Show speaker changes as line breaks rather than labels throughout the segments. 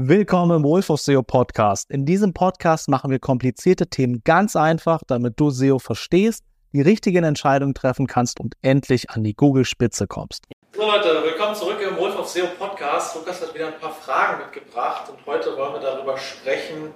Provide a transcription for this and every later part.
Willkommen im Wolf of SEO Podcast. In diesem Podcast machen wir komplizierte Themen ganz einfach, damit du SEO verstehst, die richtigen Entscheidungen treffen kannst und endlich an die Google-Spitze kommst.
So Leute, willkommen zurück im Wolf of SEO Podcast. Lukas hat wieder ein paar Fragen mitgebracht und heute wollen wir darüber sprechen,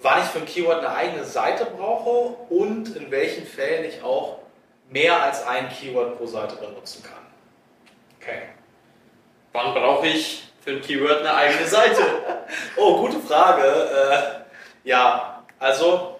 wann ich für ein Keyword eine eigene Seite brauche und in welchen Fällen ich auch mehr als ein Keyword pro Seite benutzen kann.
Okay. Wann brauche ich für ein Keyword eine eigene Seite?
oh, gute Frage. Äh, ja, also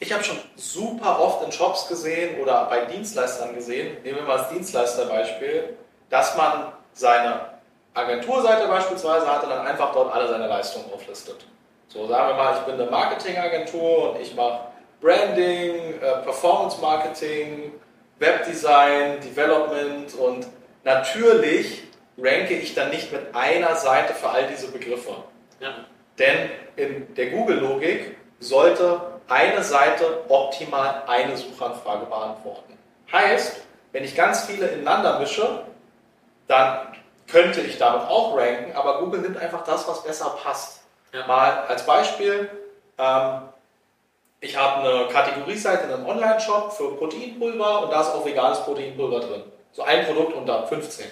ich habe schon super oft in Shops gesehen oder bei Dienstleistern gesehen, nehmen wir mal das Dienstleisterbeispiel, dass man seine Agenturseite beispielsweise hat und dann einfach dort alle seine Leistungen auflistet. So, sagen wir mal, ich bin eine Marketingagentur und ich mache Branding, äh, Performance Marketing, Webdesign, Development und natürlich ranke ich dann nicht mit einer Seite für all diese Begriffe. Ja. Denn in der Google-Logik sollte eine Seite optimal eine Suchanfrage beantworten. Heißt, wenn ich ganz viele ineinander mische, dann könnte ich damit auch ranken, aber Google nimmt einfach das, was besser passt. Ja. Mal als Beispiel, ähm, ich habe eine Kategorieseite in einem Online-Shop für Proteinpulver und da ist auch veganes Proteinpulver drin. So ein Produkt unter 15.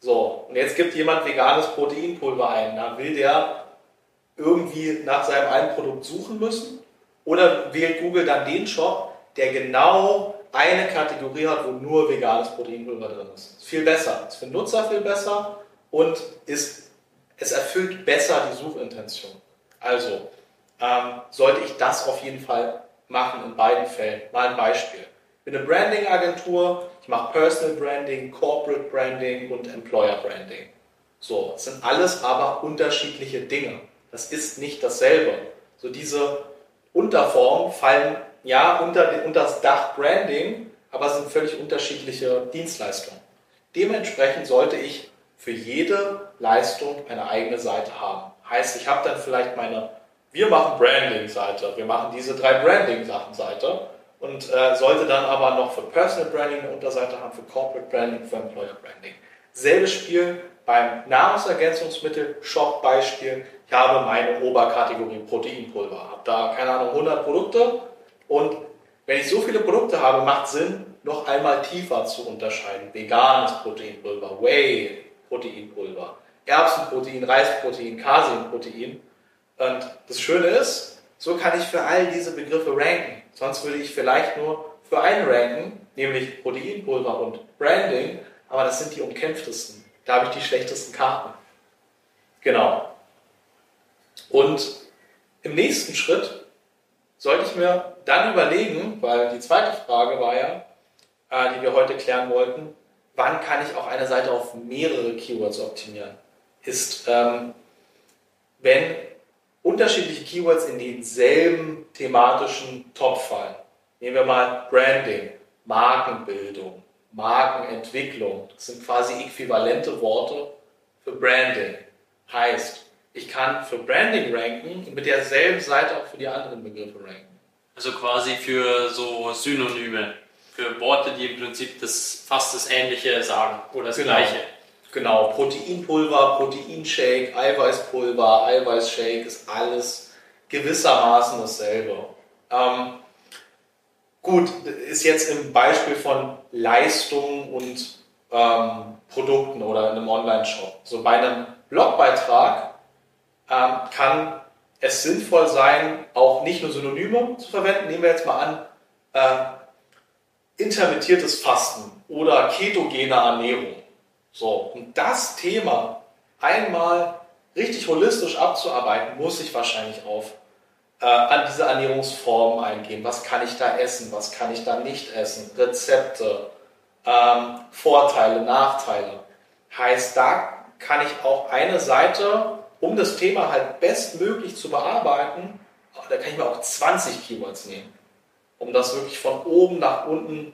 So, und jetzt gibt jemand veganes Proteinpulver ein. Da will der irgendwie nach seinem einen Produkt suchen müssen oder wählt Google dann den Shop, der genau eine Kategorie hat, wo nur veganes Proteinpulver drin ist. Ist viel besser. Ist für den Nutzer viel besser und ist, es erfüllt besser die Suchintention. Also ähm, sollte ich das auf jeden Fall machen in beiden Fällen. Mal ein Beispiel. Ich bin eine Branding-Agentur, mache Personal Branding, Corporate Branding und Employer Branding. So, das sind alles aber unterschiedliche Dinge. Das ist nicht dasselbe. So diese Unterformen fallen ja unter, unter das Dach Branding, aber sind völlig unterschiedliche Dienstleistungen. Dementsprechend sollte ich für jede Leistung eine eigene Seite haben. Heißt, ich habe dann vielleicht meine, wir machen Branding-Seite, wir machen diese drei Branding-Sachen-Seite und äh, sollte dann aber noch für Personal Branding eine Unterseite haben, für Corporate Branding, für Employer Branding. Selbes Spiel beim Nahrungsergänzungsmittel-Shop-Beispiel. Ich habe meine Oberkategorie Proteinpulver, habe da, keine Ahnung, 100 Produkte und wenn ich so viele Produkte habe, macht Sinn, noch einmal tiefer zu unterscheiden. Veganes Proteinpulver, Whey Proteinpulver, Erbsenprotein, Reisprotein, Caseinprotein. Und das Schöne ist, so kann ich für all diese Begriffe ranken. Sonst würde ich vielleicht nur für einen ranken, nämlich Proteinpulver und Branding, aber das sind die umkämpftesten. Da habe ich die schlechtesten Karten. Genau. Und im nächsten Schritt sollte ich mir dann überlegen, weil die zweite Frage war ja, äh, die wir heute klären wollten, wann kann ich auch eine Seite auf mehrere Keywords optimieren? Ist, ähm, wenn unterschiedliche Keywords in denselben thematischen Topf fallen. Nehmen wir mal Branding, Markenbildung, Markenentwicklung. Das sind quasi äquivalente Worte für Branding. Heißt, ich kann für Branding ranken und mit derselben Seite auch für die anderen Begriffe ranken.
Also quasi für so Synonyme, für Worte, die im Prinzip das, fast das Ähnliche sagen oder das
genau.
Gleiche.
Genau, Proteinpulver, Proteinshake, Eiweißpulver, Eiweißshake ist alles gewissermaßen dasselbe. Ähm, gut, ist jetzt im Beispiel von Leistungen und ähm, Produkten oder in einem Online-Shop. So bei einem Blogbeitrag ähm, kann es sinnvoll sein, auch nicht nur Synonyme zu verwenden. Nehmen wir jetzt mal an, äh, intermittiertes Fasten oder ketogene Ernährung. So, und das Thema einmal richtig holistisch abzuarbeiten, muss ich wahrscheinlich auf äh, an diese Ernährungsformen eingehen. Was kann ich da essen? Was kann ich da nicht essen? Rezepte, ähm, Vorteile, Nachteile. Heißt, da kann ich auch eine Seite, um das Thema halt bestmöglich zu bearbeiten, da kann ich mir auch 20 Keywords nehmen, um das wirklich von oben nach unten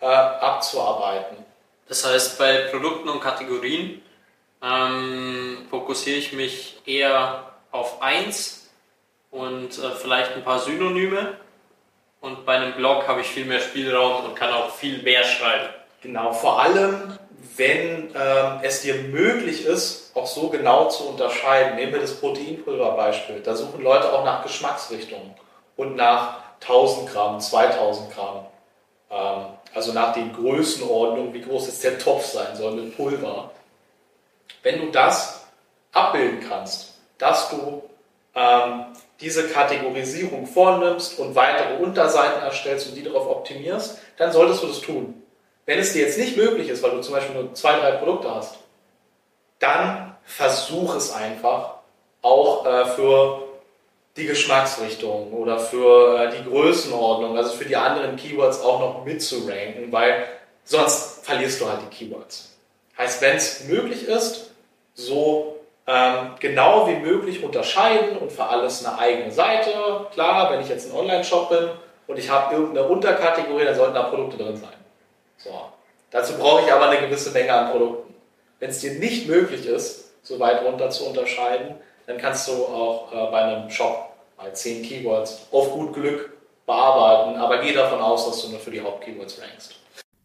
äh, abzuarbeiten.
Das heißt, bei Produkten und Kategorien ähm, fokussiere ich mich eher auf eins und äh, vielleicht ein paar Synonyme. Und bei einem Blog habe ich viel mehr Spielraum und kann auch viel mehr schreiben.
Genau, vor allem, wenn ähm, es dir möglich ist, auch so genau zu unterscheiden. Nehmen wir das Proteinpulverbeispiel. Da suchen Leute auch nach Geschmacksrichtungen und nach 1000 Gramm, 2000 Gramm. Ähm, also nach den Größenordnungen, wie groß jetzt der Topf sein soll mit Pulver. Wenn du das abbilden kannst, dass du ähm, diese Kategorisierung vornimmst und weitere Unterseiten erstellst und die darauf optimierst, dann solltest du das tun. Wenn es dir jetzt nicht möglich ist, weil du zum Beispiel nur zwei, drei Produkte hast, dann versuch es einfach auch äh, für die Geschmacksrichtung oder für äh, die Größenordnung, also für die anderen Keywords auch noch mitzuranken, weil sonst verlierst du halt die Keywords. Heißt, wenn es möglich ist, so ähm, genau wie möglich unterscheiden und für alles eine eigene Seite. Klar, wenn ich jetzt ein Online-Shop bin und ich habe irgendeine Unterkategorie, dann sollten da Produkte drin sein. So. Dazu brauche ich aber eine gewisse Menge an Produkten. Wenn es dir nicht möglich ist, so weit runter zu unterscheiden, dann kannst du auch äh, bei einem Shop mal 10 Keywords auf gut Glück bearbeiten, aber geh davon aus, dass du nur für die Hauptkeywords rankst.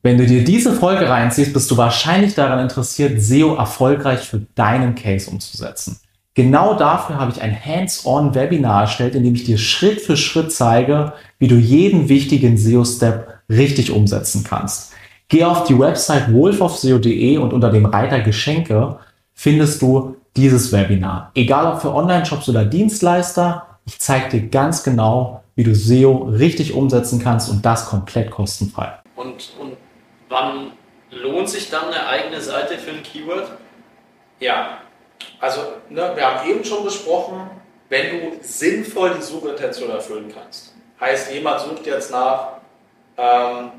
Wenn du dir diese Folge reinziehst, bist du wahrscheinlich daran interessiert, SEO erfolgreich für deinen Case umzusetzen. Genau dafür habe ich ein Hands-on-Webinar erstellt, in dem ich dir Schritt für Schritt zeige, wie du jeden wichtigen SEO-Step richtig umsetzen kannst. Geh auf die Website wolfofseo.de und unter dem Reiter Geschenke findest du dieses Webinar. Egal ob für Online-Shops oder Dienstleister, ich zeige dir ganz genau, wie du SEO richtig umsetzen kannst und das komplett kostenfrei.
Und, und Wann lohnt sich dann eine eigene Seite für ein Keyword?
Ja, also ne, wir haben eben schon besprochen, wenn du sinnvoll die Suchintention erfüllen kannst. Heißt, jemand sucht jetzt nach ähm,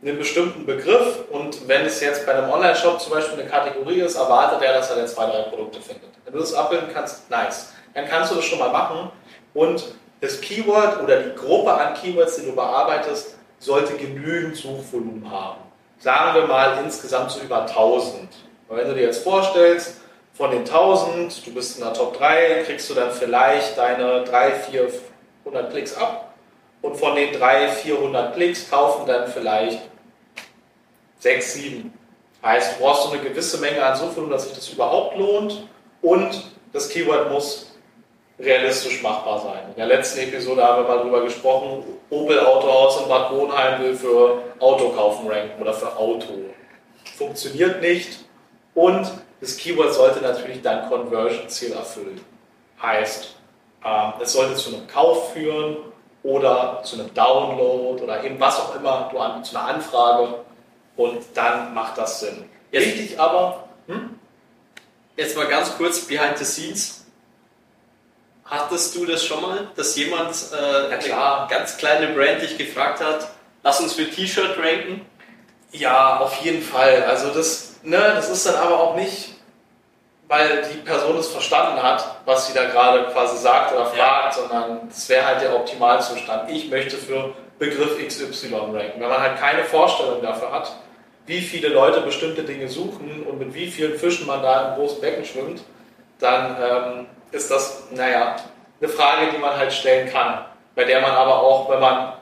einem bestimmten Begriff und wenn es jetzt bei einem Online-Shop zum Beispiel eine Kategorie ist, erwartet er, dass er dann zwei, drei Produkte findet. Wenn du das abbilden kannst, nice. Dann kannst du das schon mal machen und das Keyword oder die Gruppe an Keywords, die du bearbeitest, sollte genügend Suchvolumen haben. Sagen wir mal insgesamt so über 1000. Und wenn du dir jetzt vorstellst, von den 1000, du bist in der Top 3, kriegst du dann vielleicht deine 3, 400 Klicks ab. Und von den 3, 400 Klicks kaufen dann vielleicht 6, 7. Heißt, du brauchst so eine gewisse Menge an Suchvolumen, dass sich das überhaupt lohnt. Und das Keyword muss realistisch machbar sein. In der letzten Episode haben wir mal darüber gesprochen, Opel Autohaus in Bad Bohnheim will für Autokaufen ranken oder für Auto. Funktioniert nicht und das Keyword sollte natürlich dein Conversion-Ziel erfüllen. Heißt, ähm, es sollte zu einem Kauf führen oder zu einem Download oder eben was auch immer, zu einer Anfrage und dann macht das Sinn.
Jetzt, Wichtig aber, hm? jetzt mal ganz kurz behind the scenes Hattest du das schon mal, dass jemand, äh, klar, ganz kleine Brand dich gefragt hat, lass uns für T-Shirt ranken?
Ja, auf jeden Fall. Also das, ne, das ist dann aber auch nicht, weil die Person es verstanden hat, was sie da gerade quasi sagt oder fragt, ja. sondern das wäre halt der Optimalzustand. Ich möchte für Begriff XY ranken. Wenn man halt keine Vorstellung dafür hat, wie viele Leute bestimmte Dinge suchen und mit wie vielen Fischen man da im großen Becken schwimmt, dann ähm, ist das, naja, eine Frage, die man halt stellen kann, bei der man aber auch, wenn man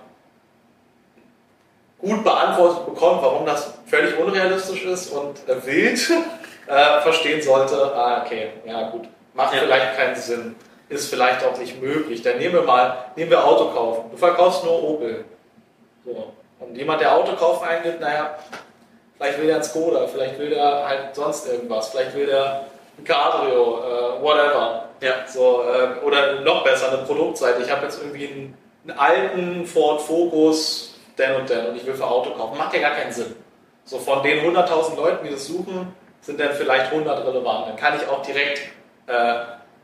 gut beantwortet bekommt, warum das völlig unrealistisch ist und äh, wild, äh, verstehen sollte, ah, okay, ja gut, macht ja. vielleicht keinen Sinn, ist vielleicht auch nicht möglich. Dann nehmen wir mal, nehmen wir Auto kaufen. Du verkaufst nur Opel. So. Und jemand, der Auto kaufen eingibt, naja, vielleicht will der ein Skoda, vielleicht will der halt sonst irgendwas, vielleicht will der Cabrio, äh, whatever. Ja. So, äh, oder noch besser, eine Produktseite. Ich habe jetzt irgendwie einen, einen, alten Ford Focus, den und den, und ich will für Auto kaufen. Macht ja gar keinen Sinn. So von den 100.000 Leuten, die das suchen, sind dann vielleicht 100 relevant. Dann kann ich auch direkt äh,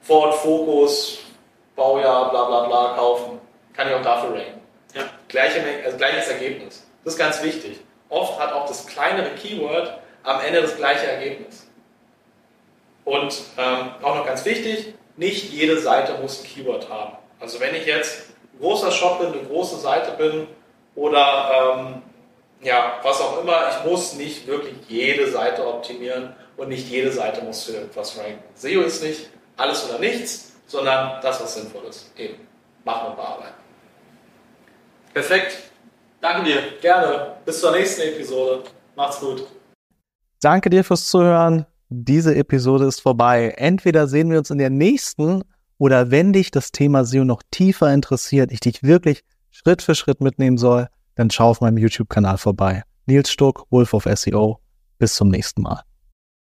Ford Focus, Baujahr, bla bla bla kaufen. Kann ich auch dafür ranken. Ja. Gleiche, also gleiches Ergebnis. Das ist ganz wichtig. Oft hat auch das kleinere Keyword am Ende das gleiche Ergebnis. Und ähm, auch noch ganz wichtig, nicht jede Seite muss ein Keyword haben. Also wenn ich jetzt ein großer Shop bin, eine große Seite bin oder ähm, ja, was auch immer, ich muss nicht wirklich jede Seite optimieren und nicht jede Seite muss für irgendwas ranken. SEO ist nicht alles oder nichts, sondern das, was sinnvoll ist. Eben, machen und bearbeiten.
Perfekt. Danke dir.
Gerne. Bis zur nächsten Episode. Macht's gut.
Danke dir fürs Zuhören. Diese Episode ist vorbei. Entweder sehen wir uns in der nächsten oder wenn dich das Thema SEO noch tiefer interessiert, ich dich wirklich Schritt für Schritt mitnehmen soll, dann schau auf meinem YouTube-Kanal vorbei. Nils Stuck, Wolf of SEO. Bis zum nächsten Mal.